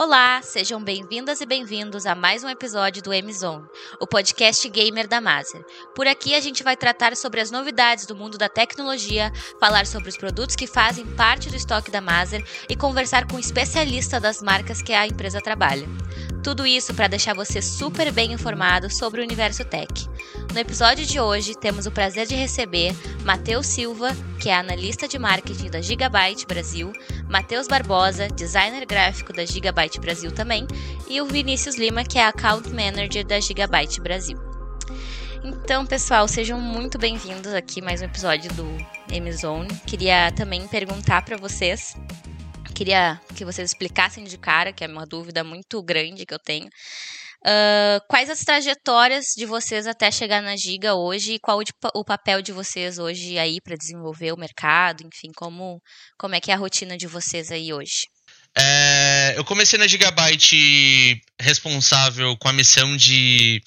Olá, sejam bem-vindas e bem-vindos a mais um episódio do M-Zone, o podcast gamer da Maser. Por aqui a gente vai tratar sobre as novidades do mundo da tecnologia, falar sobre os produtos que fazem parte do estoque da Maser e conversar com um especialista das marcas que a empresa trabalha. Tudo isso para deixar você super bem informado sobre o universo tech. No episódio de hoje, temos o prazer de receber Matheus Silva, que é analista de marketing da Gigabyte Brasil, Matheus Barbosa, designer gráfico da Gigabyte Brasil também, e o Vinícius Lima, que é account manager da Gigabyte Brasil. Então, pessoal, sejam muito bem-vindos aqui mais um episódio do M-Zone. Queria também perguntar para vocês queria que vocês explicassem de cara, que é uma dúvida muito grande que eu tenho. Uh, quais as trajetórias de vocês até chegar na Giga hoje e qual o, papel de vocês hoje aí para desenvolver o mercado, enfim, como, como é que é a rotina de vocês aí hoje? É, eu comecei na Gigabyte responsável com a missão de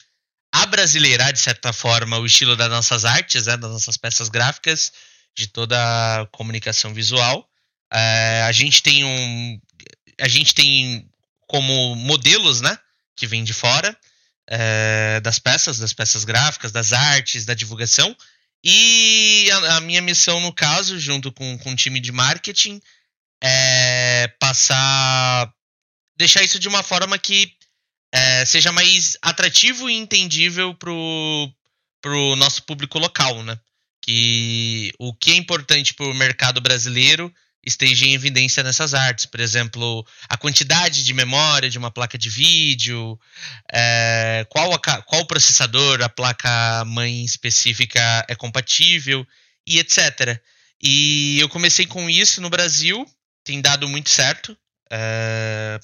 abrasileirar, de certa forma, o estilo das nossas artes, né, das nossas peças gráficas, de toda a comunicação visual. É, a gente tem um. A gente tem como modelos, né? Que vem de fora é, das peças, das peças gráficas, das artes, da divulgação. E a, a, minha missão, no caso, junto com, com o time de marketing, é passar. deixar isso de uma forma que é, seja mais atrativo e entendível pro, pro nosso público local, né? Que o que é importante para o mercado brasileiro esteja em evidência nessas artes. Por exemplo, a quantidade de memória de uma placa de vídeo, é, qual, a, qual processador a placa mãe específica é compatível e etc. E eu comecei com isso no Brasil, tem dado muito certo. É,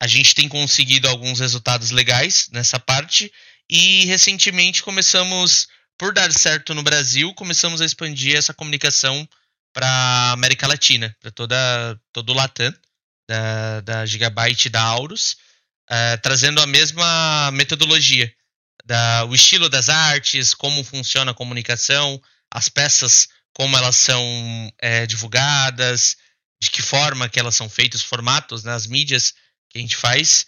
a gente tem conseguido alguns resultados legais nessa parte e recentemente começamos, por dar certo no Brasil, começamos a expandir essa comunicação para América Latina, para toda todo o Latam da, da Gigabyte da Aurus, uh, trazendo a mesma metodologia, da, o estilo das artes, como funciona a comunicação, as peças, como elas são é, divulgadas, de que forma que elas são feitas, os formatos, né, as mídias que a gente faz,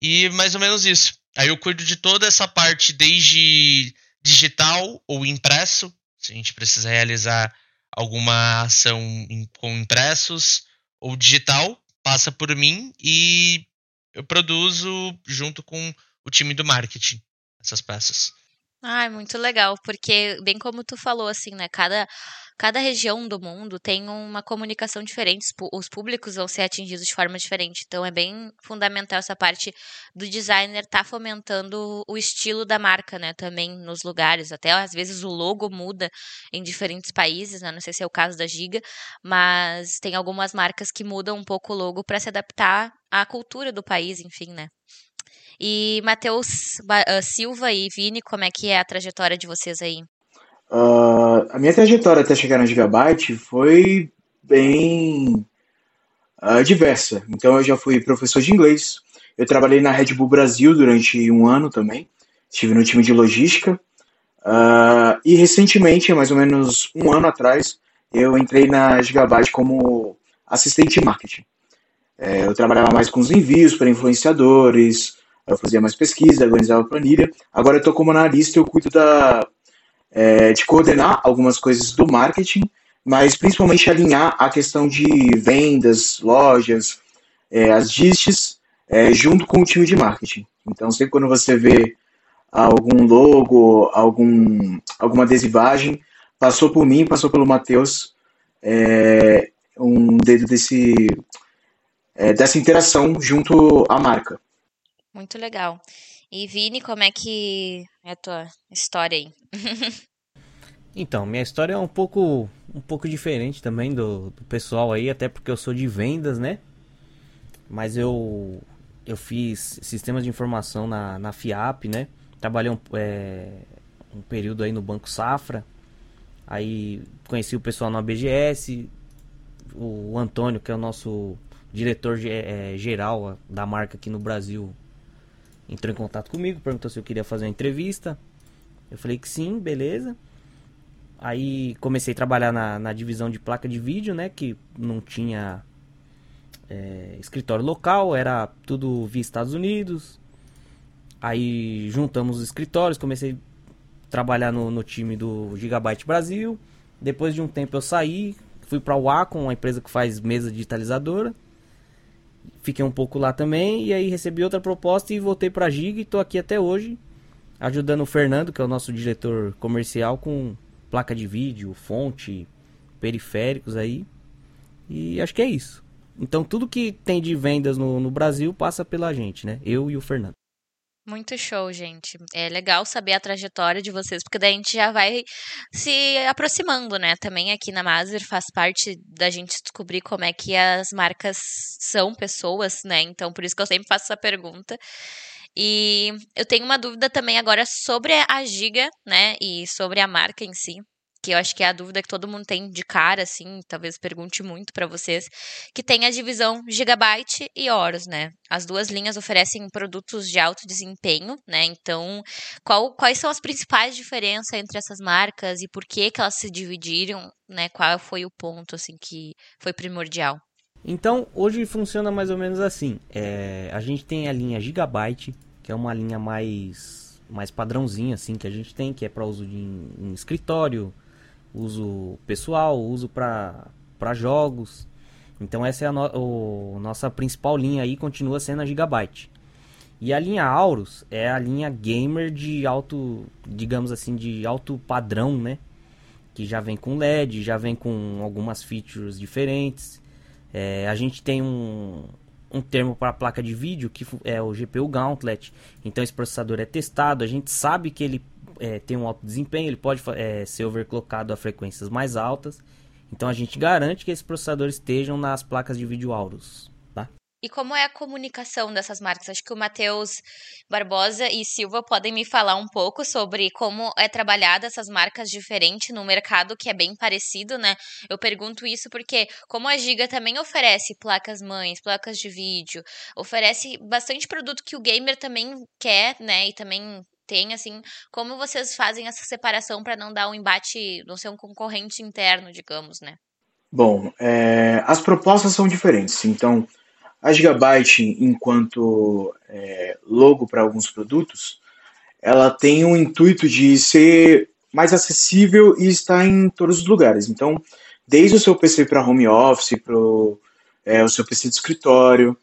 e mais ou menos isso. Aí eu cuido de toda essa parte, desde digital ou impresso, se a gente precisa realizar alguma ação com impressos ou digital, passa por mim e eu produzo junto com o time do marketing essas peças. Ah, muito legal, porque bem como tu falou assim, né, cada cada região do mundo tem uma comunicação diferente, os públicos vão ser atingidos de forma diferente. Então é bem fundamental essa parte do designer estar tá fomentando o estilo da marca, né, também nos lugares. Até às vezes o logo muda em diferentes países, né? Não sei se é o caso da Giga, mas tem algumas marcas que mudam um pouco o logo para se adaptar à cultura do país, enfim, né? E Matheus uh, Silva e Vini, como é que é a trajetória de vocês aí? Uh, a minha trajetória até chegar na Gigabyte foi bem uh, diversa. Então, eu já fui professor de inglês. Eu trabalhei na Red Bull Brasil durante um ano também. Estive no time de logística. Uh, e recentemente, mais ou menos um ano atrás, eu entrei na Gigabyte como assistente de marketing. É, eu trabalhava mais com os envios para influenciadores, eu fazia mais pesquisa, organizava planilha. Agora eu estou como analista, eu cuido da é, de coordenar algumas coisas do marketing, mas principalmente alinhar a questão de vendas, lojas, é, as distes, é, junto com o time de marketing. Então, sempre quando você vê algum logo, algum, alguma adesivagem, passou por mim, passou pelo Matheus, é, um dedo desse, é, dessa interação junto à marca. Muito legal. E Vini, como é que é a tua história aí? então, minha história é um pouco um pouco diferente também do, do pessoal aí, até porque eu sou de vendas, né? Mas eu eu fiz sistemas de informação na, na FIAP, né? Trabalhei um, é, um período aí no Banco Safra. Aí conheci o pessoal na BGS, o Antônio, que é o nosso diretor é, geral da marca aqui no Brasil, entrou em contato comigo, perguntou se eu queria fazer uma entrevista. Eu falei que sim, beleza. Aí comecei a trabalhar na, na divisão de placa de vídeo, né? Que não tinha é, escritório local, era tudo via Estados Unidos. Aí juntamos os escritórios, comecei a trabalhar no, no time do Gigabyte Brasil. Depois de um tempo eu saí, fui para o Wacom, uma empresa que faz mesa digitalizadora. Fiquei um pouco lá também e aí recebi outra proposta e voltei para Giga e estou aqui até hoje, ajudando o Fernando, que é o nosso diretor comercial, com placa de vídeo, fonte, periféricos aí. E acho que é isso. Então tudo que tem de vendas no, no Brasil passa pela gente, né? Eu e o Fernando. Muito show, gente. É legal saber a trajetória de vocês, porque daí a gente já vai se aproximando, né? Também aqui na Maser faz parte da gente descobrir como é que as marcas são pessoas, né? Então, por isso que eu sempre faço essa pergunta. E eu tenho uma dúvida também agora sobre a Giga, né? E sobre a marca em si que eu acho que é a dúvida que todo mundo tem de cara, assim, talvez pergunte muito para vocês, que tem a divisão Gigabyte e Horus, né? As duas linhas oferecem produtos de alto desempenho, né? Então, qual, quais são as principais diferenças entre essas marcas e por que que elas se dividiram, né? Qual foi o ponto, assim, que foi primordial? Então, hoje funciona mais ou menos assim. É, a gente tem a linha Gigabyte, que é uma linha mais mais padrãozinha assim que a gente tem, que é para uso de, em, em escritório, uso pessoal, uso para jogos. Então essa é a no, o, nossa principal linha aí, continua sendo a Gigabyte. E a linha Aorus é a linha gamer de alto, digamos assim, de alto padrão, né? Que já vem com LED, já vem com algumas features diferentes. É, a gente tem um, um termo para a placa de vídeo que é o GPU Gauntlet. Então esse processador é testado, a gente sabe que ele é, tem um alto desempenho, ele pode é, ser overclockado a frequências mais altas. Então a gente garante que esses processadores estejam nas placas de vídeo Aorus. Tá? E como é a comunicação dessas marcas? Acho que o Matheus Barbosa e Silva podem me falar um pouco sobre como é trabalhada essas marcas diferentes no mercado que é bem parecido, né? Eu pergunto isso porque, como a Giga também oferece placas mães, placas de vídeo, oferece bastante produto que o gamer também quer, né? E também tem, assim, como vocês fazem essa separação para não dar um embate, não ser um concorrente interno, digamos, né? Bom, é, as propostas são diferentes. Então, a Gigabyte, enquanto é, logo para alguns produtos, ela tem o intuito de ser mais acessível e estar em todos os lugares. Então, desde o seu PC para home office, para é, o seu PC de escritório,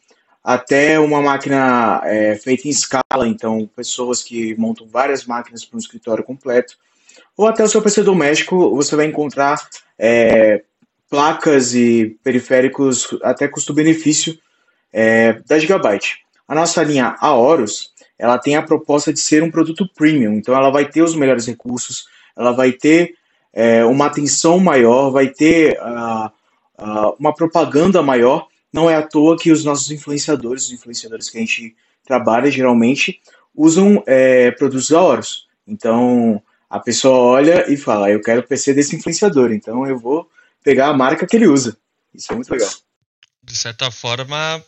até uma máquina é, feita em escala, então pessoas que montam várias máquinas para um escritório completo, ou até o seu PC doméstico, você vai encontrar é, placas e periféricos até custo-benefício é, da Gigabyte. A nossa linha Aorus, ela tem a proposta de ser um produto premium, então ela vai ter os melhores recursos, ela vai ter é, uma atenção maior, vai ter uh, uh, uma propaganda maior, não é à toa que os nossos influenciadores, os influenciadores que a gente trabalha geralmente, usam é, produtos da Horus. Então a pessoa olha e fala: Eu quero o PC desse influenciador, então eu vou pegar a marca que ele usa. Isso é muito legal. De certa forma,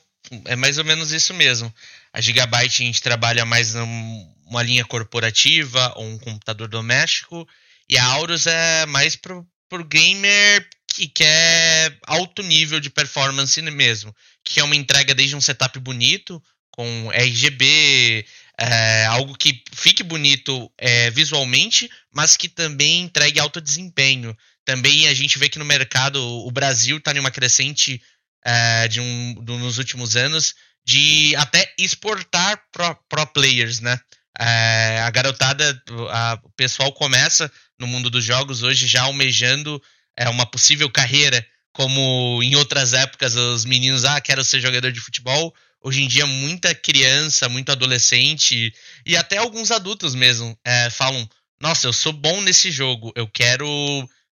é mais ou menos isso mesmo. A Gigabyte a gente trabalha mais numa linha corporativa ou um computador doméstico, e a Aurus é mais pro, pro gamer que quer alto nível de performance mesmo, que é uma entrega desde um setup bonito, com RGB, é, algo que fique bonito é, visualmente, mas que também entregue alto desempenho. Também a gente vê que no mercado o Brasil está em uma crescente é, de um, do, nos últimos anos de até exportar pro, pro players, né? É, a garotada, a, o pessoal começa no mundo dos jogos hoje já almejando é, uma possível carreira, como em outras épocas os meninos, ah, quero ser jogador de futebol. Hoje em dia, muita criança, muito adolescente e até alguns adultos mesmo é, falam: Nossa, eu sou bom nesse jogo, eu quero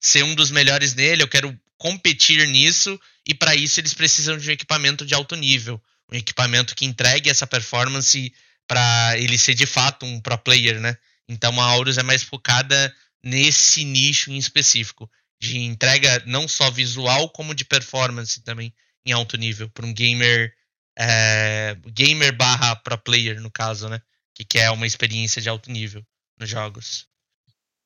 ser um dos melhores nele, eu quero competir nisso, e para isso eles precisam de um equipamento de alto nível, um equipamento que entregue essa performance para ele ser de fato um pro player, né? Então a Aurus é mais focada nesse nicho em específico de entrega não só visual, como de performance também em alto nível, para um gamer é, gamer barra pro player, no caso, né? Que quer uma experiência de alto nível nos jogos.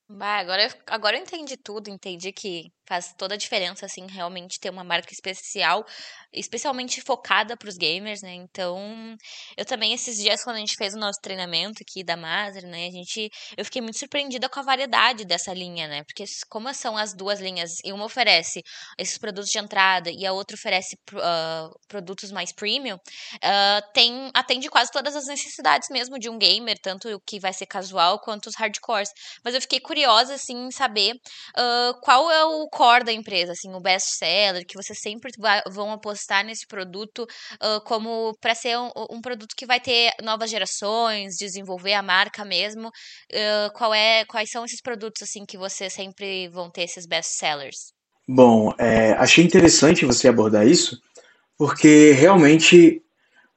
Bah, agora, agora eu entendi tudo, entendi que faz toda a diferença, assim, realmente ter uma marca especial, especialmente focada para os gamers, né? Então, eu também, esses dias, quando a gente fez o nosso treinamento aqui da Maser, né? A gente, eu fiquei muito surpreendida com a variedade dessa linha, né? Porque como são as duas linhas, e uma oferece esses produtos de entrada e a outra oferece uh, produtos mais premium, uh, tem, atende quase todas as necessidades mesmo de um gamer, tanto o que vai ser casual quanto os hardcores. Mas eu fiquei curiosa, assim, em saber uh, qual é o core da empresa, assim, o best seller, que vocês sempre vão apostar nesse produto uh, como para ser um, um, produto que vai ter novas gerações, desenvolver a marca mesmo. Uh, qual é, quais são esses produtos assim que vocês sempre vão ter esses best sellers? Bom, é, achei interessante você abordar isso, porque realmente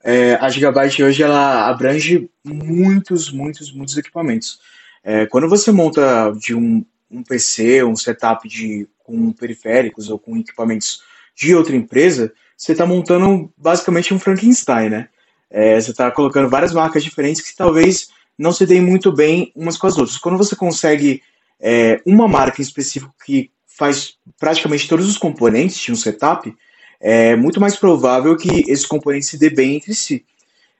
é, a Gigabyte hoje ela abrange muitos, muitos, muitos equipamentos. É, quando você monta de um, um PC, um setup de, com periféricos ou com equipamentos de outra empresa, você está montando basicamente um Frankenstein, né? É, você está colocando várias marcas diferentes que talvez não se deem muito bem umas com as outras. Quando você consegue é, uma marca em específico que faz praticamente todos os componentes de um setup, é muito mais provável que esses componentes se dê bem entre si.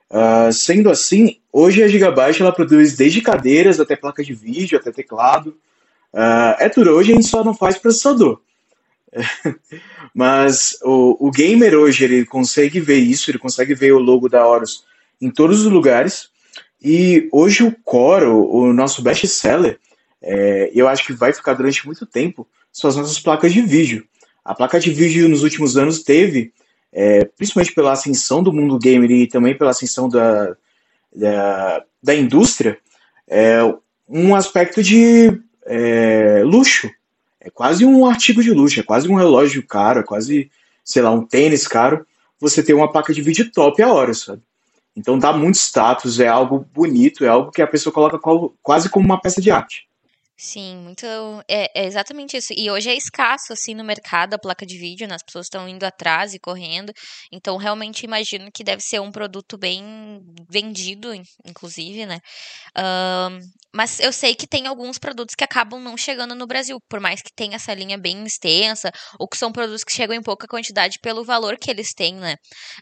Uh, sendo assim, hoje a Gigabyte ela produz desde cadeiras até placa de vídeo, até teclado, Uh, é tudo, hoje a gente só não faz processador. Mas o, o, gamer hoje ele consegue ver isso, ele consegue ver o logo da Horus em todos os lugares. E hoje o Core, o, o nosso best seller, é, eu acho que vai ficar durante muito tempo, são as nossas placas de vídeo. A placa de vídeo nos últimos anos teve, é, principalmente pela ascensão do mundo gamer e também pela ascensão da, da, da indústria, é, um aspecto de é, luxo. É quase um artigo de luxo, é quase um relógio caro, é quase, sei lá, um tênis caro. Você tem uma placa de vídeo top a hora, sabe? Então dá muito status, é algo bonito, é algo que a pessoa coloca quase como uma peça de arte. Sim, muito. É, é, exatamente isso. E hoje é escasso, assim, no mercado a placa de vídeo, né? As pessoas estão indo atrás e correndo. Então, realmente imagino que deve ser um produto bem vendido, inclusive, né? Um, mas eu sei que tem alguns produtos que acabam não chegando no Brasil, por mais que tenha essa linha bem extensa, ou que são produtos que chegam em pouca quantidade pelo valor que eles têm, né?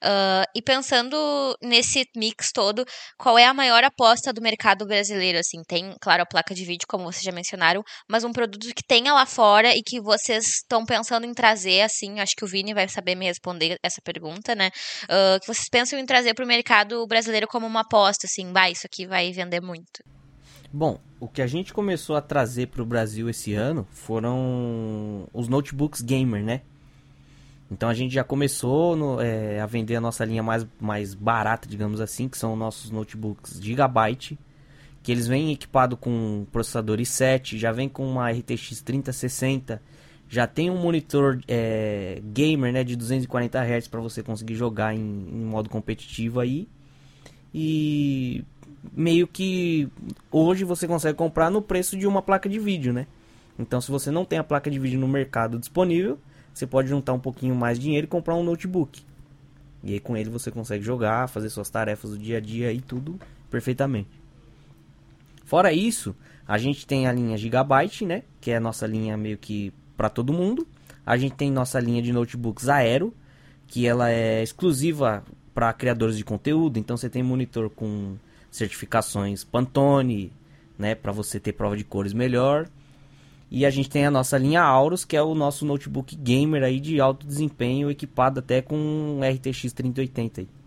Uh, e pensando nesse mix todo, qual é a maior aposta do mercado brasileiro? Assim, tem, claro, a placa de vídeo, como você já mencionou mencionaram, mas um produto que tenha lá fora e que vocês estão pensando em trazer, assim, acho que o Vini vai saber me responder essa pergunta, né? Uh, que vocês pensam em trazer para o mercado brasileiro como uma aposta, assim, bah, isso aqui vai vender muito. Bom, o que a gente começou a trazer para o Brasil esse ano foram os notebooks gamer, né? Então a gente já começou no, é, a vender a nossa linha mais, mais barata, digamos assim, que são nossos notebooks Gigabyte, que eles vêm equipado com processador i7, já vem com uma RTX 3060, já tem um monitor é, gamer né, de 240 Hz para você conseguir jogar em, em, modo competitivo aí. E meio que hoje você consegue comprar no preço de uma placa de vídeo, né? Então se você não tem a placa de vídeo no mercado disponível, você pode juntar um pouquinho mais de dinheiro e comprar um notebook. E aí com ele você consegue jogar, fazer suas tarefas do dia a dia e tudo perfeitamente. Fora isso, a gente tem a linha Gigabyte, né? Que é a nossa linha meio que para todo mundo. A gente tem nossa linha de notebooks Aero, que ela é exclusiva para criadores de conteúdo. Então você tem monitor com certificações Pantone, né, para você ter prova de cores melhor. E a gente tem a nossa linha Aorus, que é o nosso notebook gamer aí de alto desempenho, equipado até com um RTX 3080.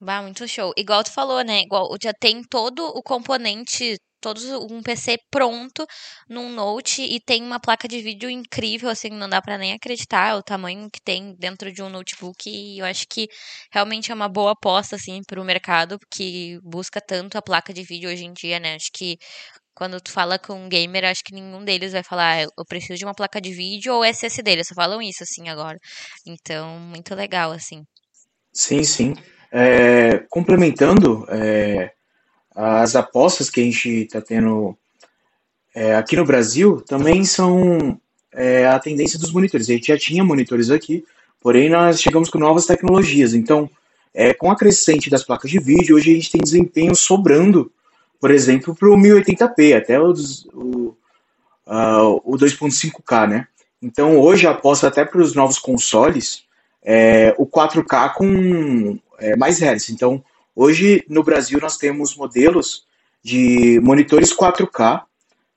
Bah, muito show. Igual tu falou, né? Igual já tem todo o componente todos um PC pronto num Note e tem uma placa de vídeo incrível, assim, não dá para nem acreditar o tamanho que tem dentro de um notebook e eu acho que realmente é uma boa aposta, assim, para o mercado que busca tanto a placa de vídeo hoje em dia, né? Acho que quando tu fala com um gamer, acho que nenhum deles vai falar, ah, eu preciso de uma placa de vídeo ou SSD, eles só falam isso, assim, agora. Então, muito legal, assim. Sim, sim. É, complementando, é, as apostas que a gente está tendo é, aqui no Brasil também são é, a tendência dos monitores. A gente já tinha monitores aqui, porém nós chegamos com novas tecnologias. Então, é, com a crescente das placas de vídeo, hoje a gente tem desempenho sobrando, por exemplo, para o 1080p, até os, o, uh, o 2.5K, né? Então hoje aposta até para os novos consoles é, o 4K com é, mais hertz. Então hoje no Brasil nós temos modelos de monitores 4K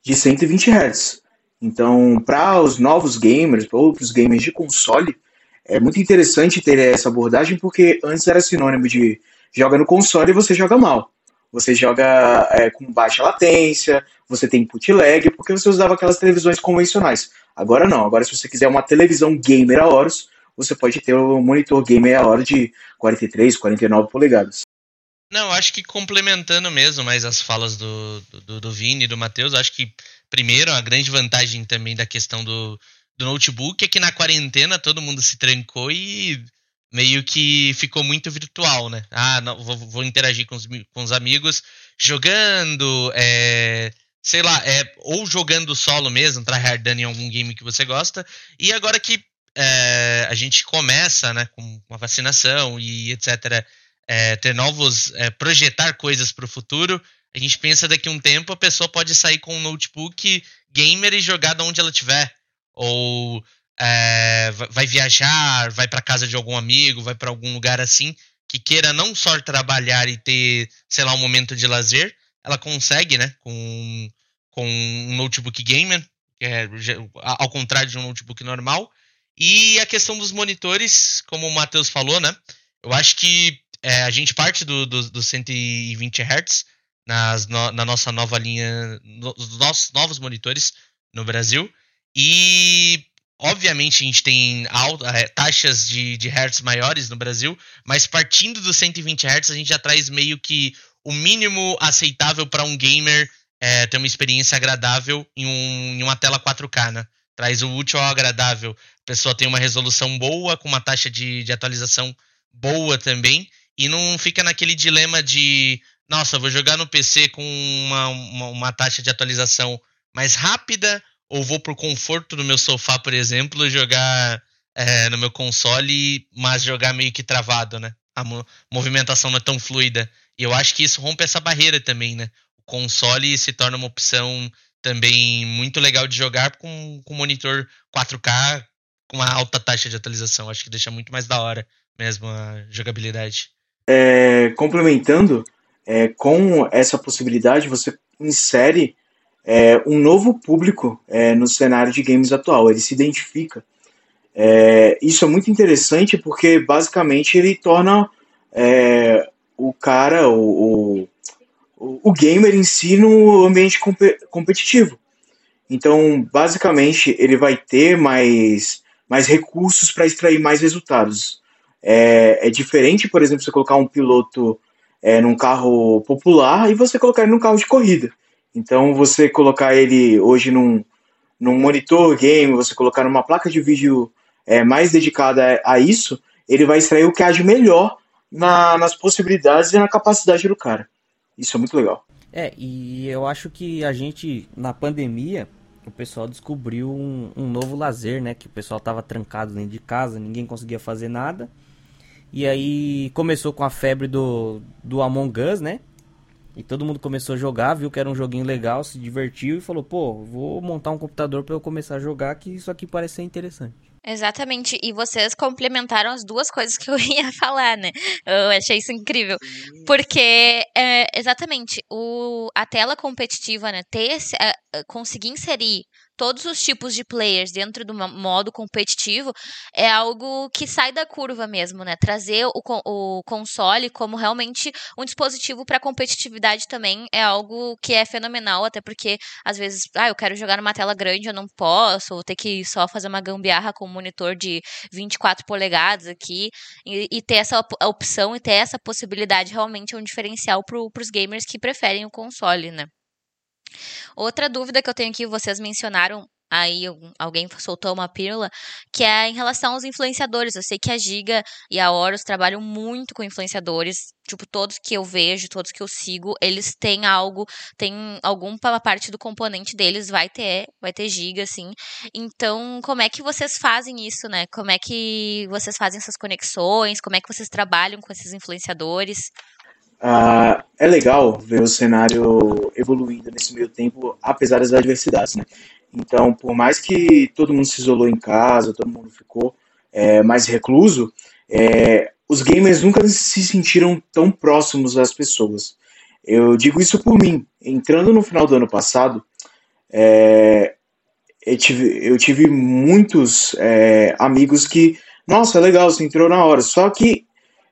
de 120 Hz. Então, para os novos gamers, ou para os gamers de console, é muito interessante ter essa abordagem, porque antes era sinônimo de joga no console e você joga mal. Você joga é, com baixa latência, você tem input lag, porque você usava aquelas televisões convencionais. Agora não, agora se você quiser uma televisão gamer a horas, você pode ter um monitor gamer a hora de 43, 49 polegadas. Não, acho que complementando mesmo mais as falas do, do, do Vini e do Matheus, acho que, primeiro, a grande vantagem também da questão do, do notebook é que na quarentena todo mundo se trancou e meio que ficou muito virtual, né? Ah, não, vou, vou interagir com os, com os amigos jogando, é, sei lá, é, ou jogando solo mesmo, tryhardando em algum game que você gosta. E agora que é, a gente começa, né, com a vacinação e etc., é, ter novos, é, projetar coisas para o futuro, a gente pensa daqui a um tempo a pessoa pode sair com um notebook gamer e jogar de onde ela estiver. Ou é, vai viajar, vai para casa de algum amigo, vai para algum lugar assim, que queira não só trabalhar e ter, sei lá, um momento de lazer, ela consegue, né, com, com um notebook gamer, é ao contrário de um notebook normal. E a questão dos monitores, como o Matheus falou, né, eu acho que é, a gente parte do, do, do 120 Hz nas, no, na nossa nova linha, nos nossos novos monitores no Brasil. E obviamente a gente tem alta, é, taxas de, de hertz maiores no Brasil, mas partindo dos 120 Hz a gente já traz meio que o mínimo aceitável para um gamer é, ter uma experiência agradável em, um, em uma tela 4K, né? Traz o útil ao agradável. Pessoa tem uma resolução boa, com uma taxa de, de atualização boa também e não fica naquele dilema de nossa, vou jogar no PC com uma, uma, uma, taxa de atualização mais rápida, ou vou pro conforto do meu sofá, por exemplo, jogar é, no meu console, mas jogar meio que travado, né? A mo movimentação não é tão fluida. E eu acho que isso rompe essa barreira também, né? O console se torna uma opção também muito legal de jogar com, com monitor 4K com uma alta taxa de atualização. Acho que deixa muito mais da hora mesmo a jogabilidade é, complementando, é, com essa possibilidade, você insere é, um novo público é, no cenário de games atual. Ele se identifica. É, isso é muito interessante porque, basicamente, ele torna é, o cara, o, o, o, gamer em si, no ambiente comp competitivo. Então, basicamente, ele vai ter mais, mais recursos para extrair mais resultados. É, é diferente, por exemplo, você colocar um piloto é, num carro popular e você colocar ele num carro de corrida. Então, você colocar ele hoje num, num monitor game, você colocar numa placa de vídeo é, mais dedicada a, isso, ele vai extrair o que de melhor na, nas possibilidades e na capacidade do cara. Isso é muito legal. É, e eu acho que a gente, na pandemia, o pessoal descobriu um, um novo lazer, né? Que o pessoal tava trancado dentro de casa, ninguém conseguia fazer nada. E aí começou com a febre do, do Among Us, né? E todo mundo começou a jogar, viu que era um joguinho legal, se divertiu e falou: pô, vou montar um computador para eu começar a jogar, que isso aqui parece ser interessante. Exatamente, e vocês complementaram as duas coisas que eu ia falar, né? Eu achei isso incrível. Porque, é, exatamente, o, a tela competitiva, né? Ter esse, conseguir inserir todos os tipos de players dentro do modo competitivo é algo que sai da curva mesmo, né? Trazer o, o console como realmente um dispositivo para competitividade também é algo que é fenomenal, até porque às vezes, ah, eu quero jogar numa tela grande, eu não posso, vou ter que só fazer uma gambiarra com um monitor de 24 polegadas aqui e, e ter essa opção e ter essa possibilidade realmente é um diferencial para os gamers que preferem o console, né? Outra dúvida que eu tenho aqui, vocês mencionaram aí alguém soltou uma pílula, que é em relação aos influenciadores. Eu sei que a Giga e a Horus trabalham muito com influenciadores. Tipo, todos que eu vejo, todos que eu sigo, eles têm algo, tem alguma parte do componente deles vai ter, vai ter giga, assim. Então, como é que vocês fazem isso, né? Como é que vocês fazem essas conexões? Como é que vocês trabalham com esses influenciadores? Ah, é legal ver o cenário evoluindo nesse meio tempo, apesar das adversidades, né? Então, por mais que todo mundo se isolou em casa, todo mundo ficou é, mais recluso, é, os gamers nunca se sentiram tão próximos das pessoas. Eu digo isso por mim. Entrando no final do ano passado, é, eu, tive, eu tive muitos é, amigos que, nossa, legal, você entrou na hora. Só que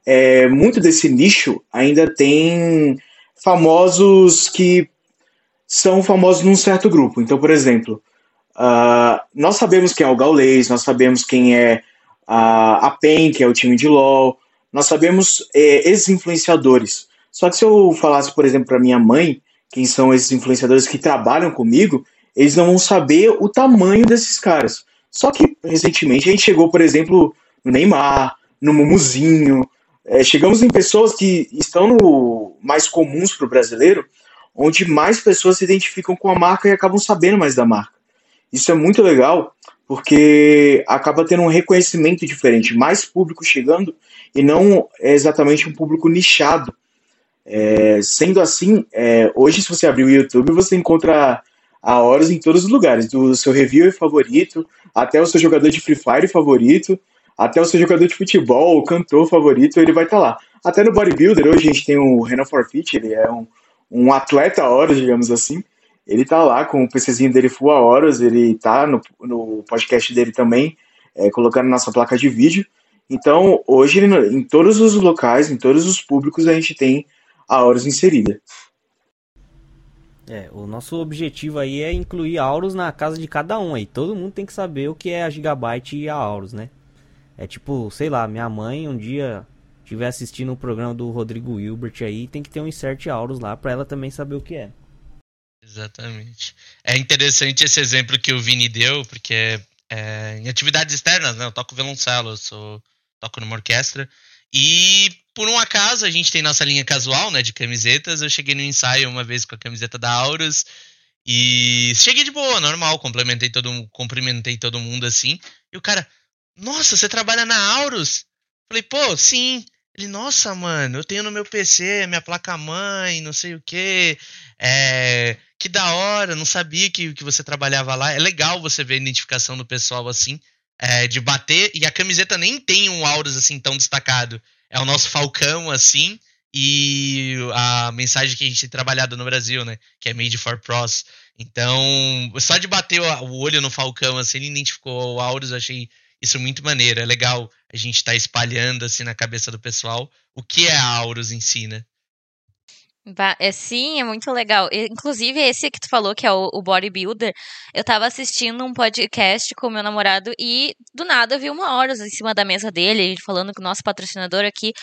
é, muito desse nicho ainda tem famosos que são famosos num certo grupo. Então, por exemplo, uh, nós sabemos quem é o Gaulês, nós sabemos quem é a, a PEN, que é o time de LoL, nós sabemos é, esses influenciadores. Só que se eu falasse, por exemplo, para minha mãe, quem são esses influenciadores que trabalham comigo, eles não vão saber o tamanho desses caras. Só que recentemente a gente chegou, por exemplo, no Neymar, no Mumuzinho, é, chegamos em pessoas que estão no mais comuns para o brasileiro, onde mais pessoas se identificam com a marca e acabam sabendo mais da marca. Isso é muito legal, porque acaba tendo um reconhecimento diferente, mais público chegando e não exatamente um público nichado. É, sendo assim, é, hoje se você abrir o YouTube, você encontra a horas em todos os lugares, do seu reviewer favorito, até o seu jogador de Free Fire favorito, até o seu jogador de futebol, o cantor favorito, ele vai estar tá lá. Até no bodybuilder, hoje a gente tem o Renan Forfeit, ele é um, um atleta horas, digamos assim, ele tá lá com o PCzinho dele full a horas, ele tá no, no podcast dele também, é, colocando nossa placa de vídeo. Então, hoje, em todos os locais, em todos os públicos, a gente tem a Horus inserida. É, o nosso objetivo aí é incluir a Aurus na casa de cada um aí. Todo mundo tem que saber o que é a Gigabyte e a Aurus, né? É tipo, sei lá, minha mãe um dia estiver assistindo o um programa do Rodrigo Hilbert aí, tem que ter um insert Aurus lá para ela também saber o que é. Exatamente. É interessante esse exemplo que o Vini deu, porque é, em atividades externas, né? Eu toco violoncelo, eu sou, toco numa orquestra. E por um acaso a gente tem nossa linha casual, né, de camisetas. Eu cheguei no ensaio uma vez com a camiseta da Aurus e cheguei de boa, normal, complementei todo, cumprimentei todo mundo assim. E o cara, nossa, você trabalha na Aurus? Falei, pô, sim. Ele, nossa, mano, eu tenho no meu PC minha placa-mãe, não sei o que. É, que da hora, não sabia que, que você trabalhava lá. É legal você ver a identificação do pessoal assim, é, de bater. E a camiseta nem tem um Aurus assim tão destacado. É o nosso Falcão, assim, e a mensagem que a gente tem trabalhado no Brasil, né? Que é Made for Pros. Então, só de bater o olho no Falcão, assim, ele identificou o Aurus, achei isso muito maneiro. É legal a gente estar tá espalhando, assim, na cabeça do pessoal o que é a Aurus em si, né? É, sim, é muito legal. Inclusive, esse que tu falou, que é o, o bodybuilder, eu tava assistindo um podcast com o meu namorado e do nada eu vi uma hora em cima da mesa dele, falando com o nosso patrocinador aqui.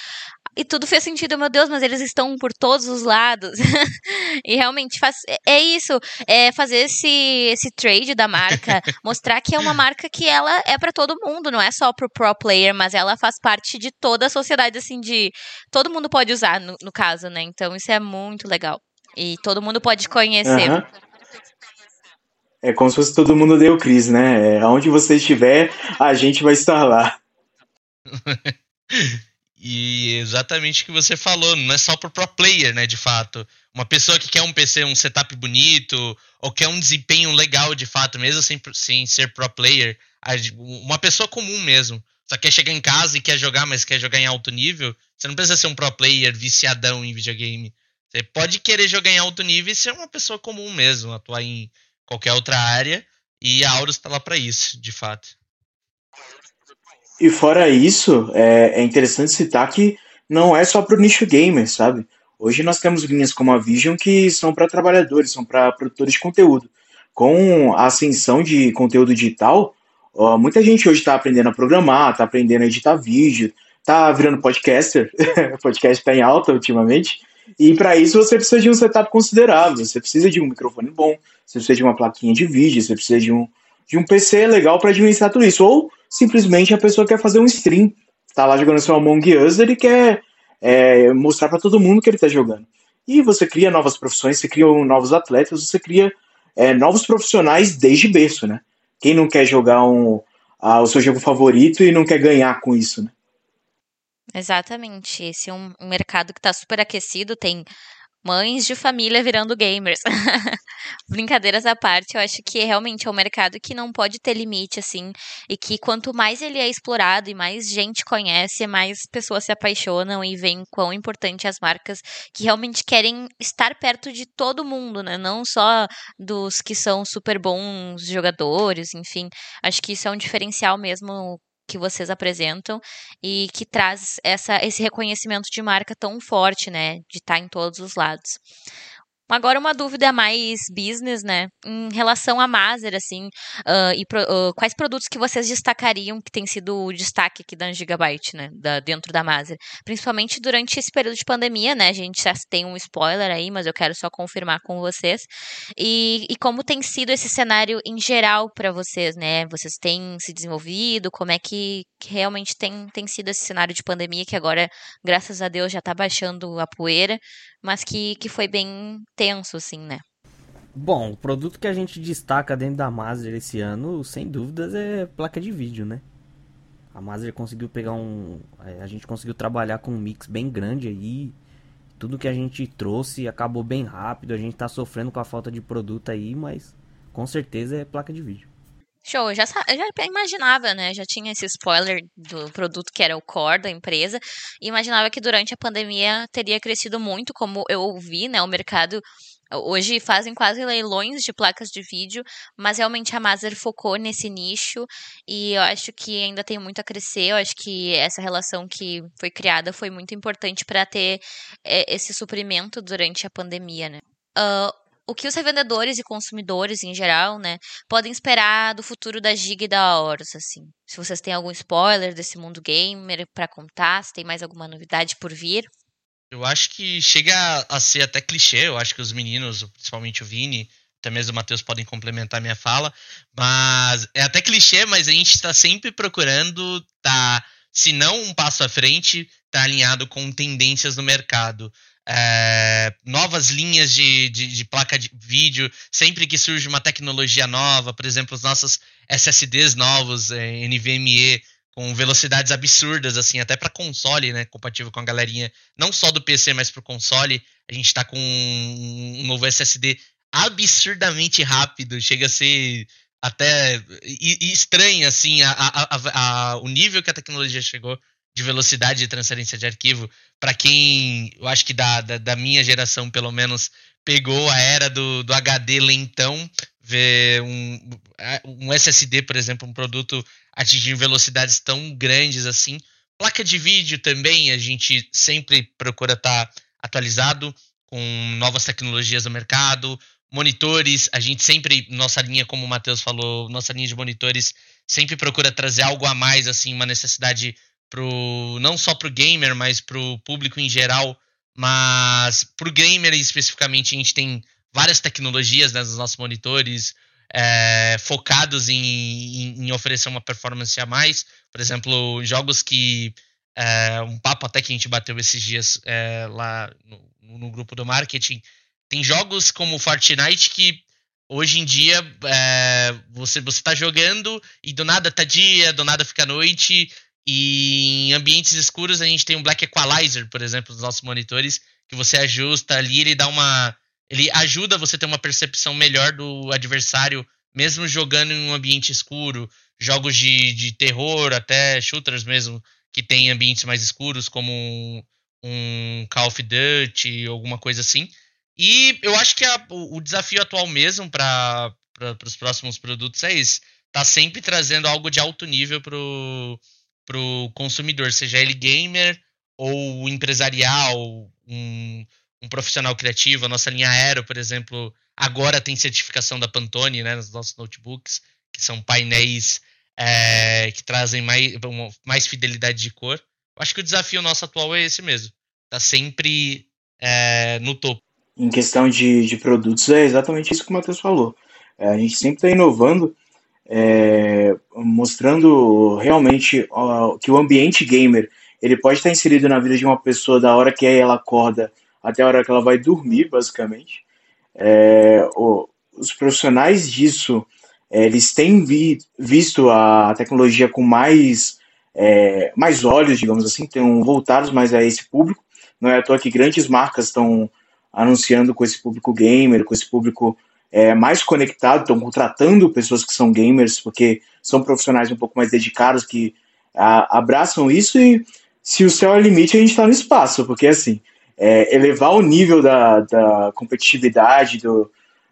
E tudo fez sentido, meu Deus, mas eles estão por todos os lados. e realmente faz, é, é isso, é fazer esse, esse trade da marca, mostrar que é uma marca que ela é para todo mundo, não é só pro pro player, mas ela faz parte de toda a sociedade, assim, de todo mundo pode usar, no, no caso, né? Então isso é muito legal. E todo mundo pode conhecer. Uhum. É como se fosse todo mundo deu Cris, né? É, onde você estiver, a gente vai estar lá. E exatamente o que você falou, não é só pro pro player, né, de fato. Uma pessoa que quer um PC, um setup bonito, ou quer um desempenho legal de fato, mesmo sem, sem ser pro player, uma pessoa comum mesmo. Só quer chegar em casa e quer jogar, mas quer jogar em alto nível, você não precisa ser um pro player viciadão em videogame. Você pode querer jogar em alto nível e ser uma pessoa comum mesmo, atuar em qualquer outra área, e a Aurus tá lá para isso, de fato. E fora isso, é, é interessante citar que não é só para o nicho gamer, sabe? Hoje nós temos linhas como a Vision que são para trabalhadores, são para produtores de conteúdo. Com a ascensão de conteúdo digital, ó, muita gente hoje está aprendendo a programar, está aprendendo a editar vídeo, está virando podcaster. o podcast está em alta ultimamente. E para isso você precisa de um setup considerável. Você precisa de um microfone bom, você precisa de uma plaquinha de vídeo, você precisa de um, de um PC legal para administrar tudo isso. Ou simplesmente a pessoa quer fazer um stream, tá lá jogando seu Among Us, ele quer é, mostrar para todo mundo que ele tá jogando. E você cria novas profissões, você cria novos atletas, você cria é, novos profissionais desde berço, né? Quem não quer jogar um, o seu jogo favorito e não quer ganhar com isso, né? Exatamente. Esse é um, um mercado que está super aquecido, tem mães de família virando gamers. Brincadeiras à parte, eu acho que realmente é um mercado que não pode ter limite, assim, e que quanto mais ele é explorado e mais gente conhece, mais pessoas se apaixonam e veem quão importante as marcas que realmente querem estar perto de todo mundo, né? Não só dos que são super bons jogadores, enfim. Acho que isso é um diferencial mesmo que vocês apresentam e que traz essa, esse reconhecimento de marca tão forte, né? De estar tá em todos os lados. Agora uma dúvida mais business, né? Em relação à Maser, assim, uh, e pro, uh, quais produtos que vocês destacariam que tem sido o destaque aqui da Gigabyte, né? Da, dentro da Maser. Principalmente durante esse período de pandemia, né? A gente já tem um spoiler aí, mas eu quero só confirmar com vocês. E, e como tem sido esse cenário em geral para vocês, né? Vocês têm se desenvolvido? Como é que, que realmente tem, tem sido esse cenário de pandemia que agora, graças a Deus, já tá baixando a poeira? mas que, que foi bem tenso, assim, né? Bom, o produto que a gente destaca dentro da Maser esse ano, sem dúvidas, é placa de vídeo, né? A Maser conseguiu pegar um. É, a gente conseguiu trabalhar com um mix bem grande aí. Tudo que a gente trouxe acabou bem rápido. A gente tá sofrendo com a falta de produto aí, mas com certeza é placa de vídeo. Show, eu já, eu já imaginava, né? Já tinha esse spoiler do produto que era o core da empresa. E imaginava que durante a pandemia teria crescido muito, como eu ouvi, né? O mercado Hoje fazem quase leilões de placas de vídeo, mas realmente a Maser focou nesse nicho e eu acho que ainda tem muito a crescer. Eu acho que essa relação que foi criada foi muito importante para ter é, esse suprimento durante a pandemia, né? Uh, o que os revendedores e consumidores em geral, né, podem esperar do futuro da Giga e da Horus, assim. Se vocês têm algum spoiler desse mundo gamer para contar, se tem mais alguma novidade por vir. Eu acho que chega a ser até clichê, eu acho que os meninos, principalmente o Vini, até mesmo o Matheus podem complementar minha fala, mas é até clichê, mas a gente está sempre procurando tá, se não um passo à frente, tá alinhado com tendências no mercado é, novas linhas de, de, de, placa de vídeo, sempre que surge uma tecnologia nova, por exemplo, os nossos SSDs novos, é, NVMe, com velocidades absurdas, assim, até para console, né, compatível com a galerinha, não só do PC, mas para o console, a gente está com um novo SSD absurdamente rápido, chega a ser até estranho, assim, a, a, a, o nível que a tecnologia chegou de velocidade de transferência de arquivo, para quem, eu acho que da, da, da, minha geração, pelo menos, pegou a era do, do HD lentão, ver um, um SSD, por exemplo, um produto atingindo velocidades tão grandes assim. Placa de vídeo também, a gente sempre procura estar tá atualizado com novas tecnologias no mercado. Monitores, a gente sempre, nossa linha, como o Matheus falou, nossa linha de monitores sempre procura trazer algo a mais, assim, uma necessidade pro não só para o gamer, mas para o público em geral. Mas para o gamer especificamente, a gente tem várias tecnologias né, nos nossos monitores é, focados em, em, em, oferecer uma performance a mais. Por exemplo, jogos que. É, um papo até que a gente bateu esses dias é, lá no, no, grupo do marketing. Tem jogos como Fortnite que hoje em dia é, você você está jogando e do nada tá dia, do nada fica noite e em ambientes escuros a gente tem um Black Equalizer, por exemplo, nos nossos monitores, que você ajusta ali, ele dá uma. Ele ajuda você a ter uma percepção melhor do adversário, mesmo jogando em um ambiente escuro. Jogos de, de terror, até shooters mesmo, que tem ambientes mais escuros, como um, um Call of Duty, alguma coisa assim. E eu acho que a, o, o desafio atual mesmo para os próximos produtos é esse. Tá sempre trazendo algo de alto nível pro, para o consumidor, seja ele gamer ou empresarial, um, um, profissional criativo. A nossa linha Aero, por exemplo, agora tem certificação da Pantone né, nos nossos notebooks, que são painéis é, que trazem mais, mais fidelidade de cor. Eu acho que o desafio nosso atual é esse mesmo. Tá sempre é, no topo. Em questão de, de produtos, é exatamente isso que o Matheus falou. É, a gente sempre está inovando é, mostrando realmente ó, que o ambiente gamer ele pode estar inserido na vida de uma pessoa da hora que ela acorda até a hora que ela vai dormir, basicamente. É, ó, os profissionais disso é, eles têm vi, visto a tecnologia com mais é, mais olhos, digamos assim, estão voltados mais a esse público. Não é à toa que grandes marcas estão anunciando com esse público gamer, com esse público é, mais conectado, estão contratando pessoas que são gamers, porque são profissionais um pouco mais dedicados, que a, abraçam isso e se o céu é o limite, a gente está no espaço, porque assim, é, elevar o nível da, da competitividade, do,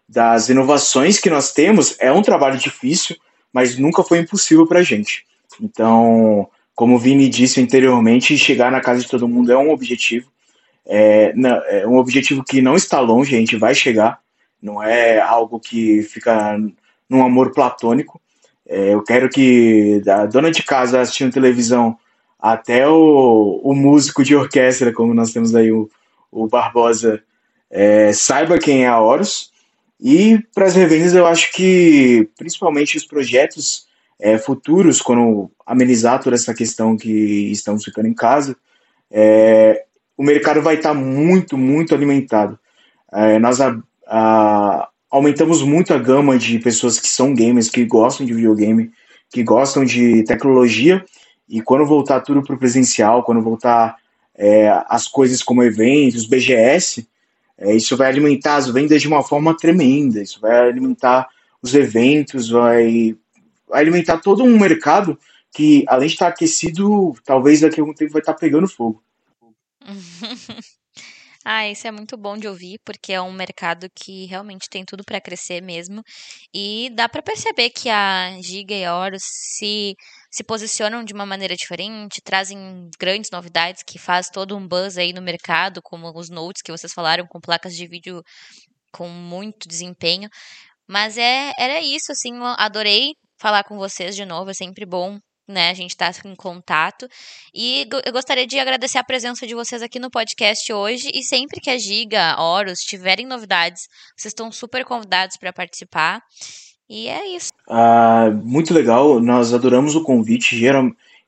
das inovações que nós temos é um trabalho difícil, mas nunca foi impossível para a gente. Então, como o Vini disse anteriormente, chegar na casa de todo mundo é um objetivo. É, não, é um objetivo que não está longe, a gente vai chegar. Não é algo que fica num amor platônico. É, eu quero que a dona de casa assistindo televisão até o, o músico de orquestra, como nós temos aí o, o Barbosa, é, saiba quem é a Horus. E para as revendas, eu acho que principalmente os projetos é, futuros, quando amenizar toda essa questão que estamos ficando em casa, é, o mercado vai estar tá muito, muito alimentado. É, nós a, aumentamos muito a gama de pessoas que são gamers, que gostam de videogame, que gostam de tecnologia, e quando voltar tudo para o presencial, quando voltar é, as coisas como eventos, BGS, é, isso vai alimentar as vendas de uma forma tremenda. Isso vai alimentar os eventos, vai alimentar todo um mercado que, além de estar aquecido, talvez daqui a algum tempo vai estar pegando fogo. Ah, isso é muito bom de ouvir, porque é um mercado que realmente tem tudo para crescer mesmo. E dá para perceber que a Giga e a Horus se se posicionam de uma maneira diferente, trazem grandes novidades que faz todo um buzz aí no mercado, como os notes que vocês falaram com placas de vídeo com muito desempenho. Mas é era isso, assim, adorei falar com vocês de novo, é sempre bom né? A gente está em contato. E eu gostaria de agradecer a presença de vocês aqui no podcast hoje. E sempre que a Giga, Horus, tiverem novidades, vocês estão super convidados para participar. E é isso. Ah, muito legal, nós adoramos o convite.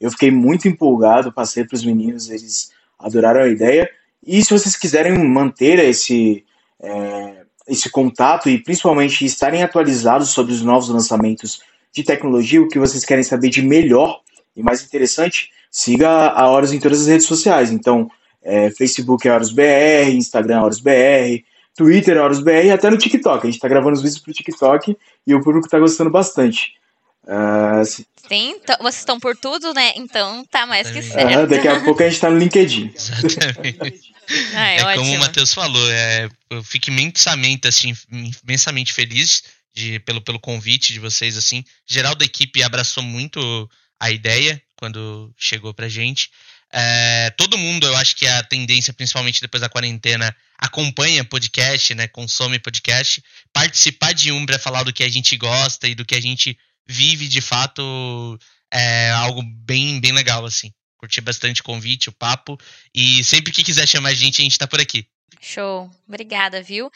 Eu fiquei muito empolgado, passei para os meninos, eles adoraram a ideia. E se vocês quiserem manter esse, é, esse contato e principalmente estarem atualizados sobre os novos lançamentos de tecnologia, o que vocês querem saber de melhor e mais interessante, siga a Horus em todas as redes sociais. Então, é, Facebook é HorusBR, Instagram é HorusBR, Twitter, HorusBR e até no TikTok. A gente tá gravando os vídeos pro TikTok e o público tá gostando bastante. Uh, se... Sim, vocês estão por tudo, né? Então tá mais que certo. Uh, daqui a pouco a gente tá no LinkedIn. Exatamente. ah, é, é como o Matheus falou, é, eu fico imensamente, assim, imensamente feliz de, pelo, pelo convite de vocês, assim. Geral da equipe abraçou muito a ideia quando chegou pra gente. É, todo mundo, eu acho que a tendência, principalmente depois da quarentena, acompanha podcast, né? Consome podcast. Participar de Umbra, falar do que a gente gosta e do que a gente vive de fato é algo bem, bem legal, assim. Curti bastante o convite, o papo. E sempre que quiser chamar a gente, a gente tá por aqui. Show. Obrigada, viu?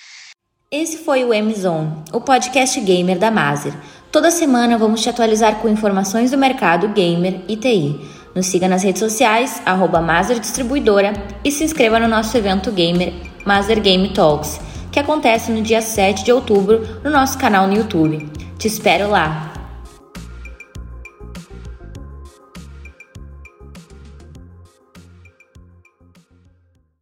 Esse foi o M-Zone, o podcast gamer da Mazer. Toda semana vamos te atualizar com informações do mercado gamer e TI. Nos siga nas redes sociais, arroba Mazer Distribuidora e se inscreva no nosso evento gamer Mazer Game Talks, que acontece no dia 7 de outubro no nosso canal no YouTube. Te espero lá!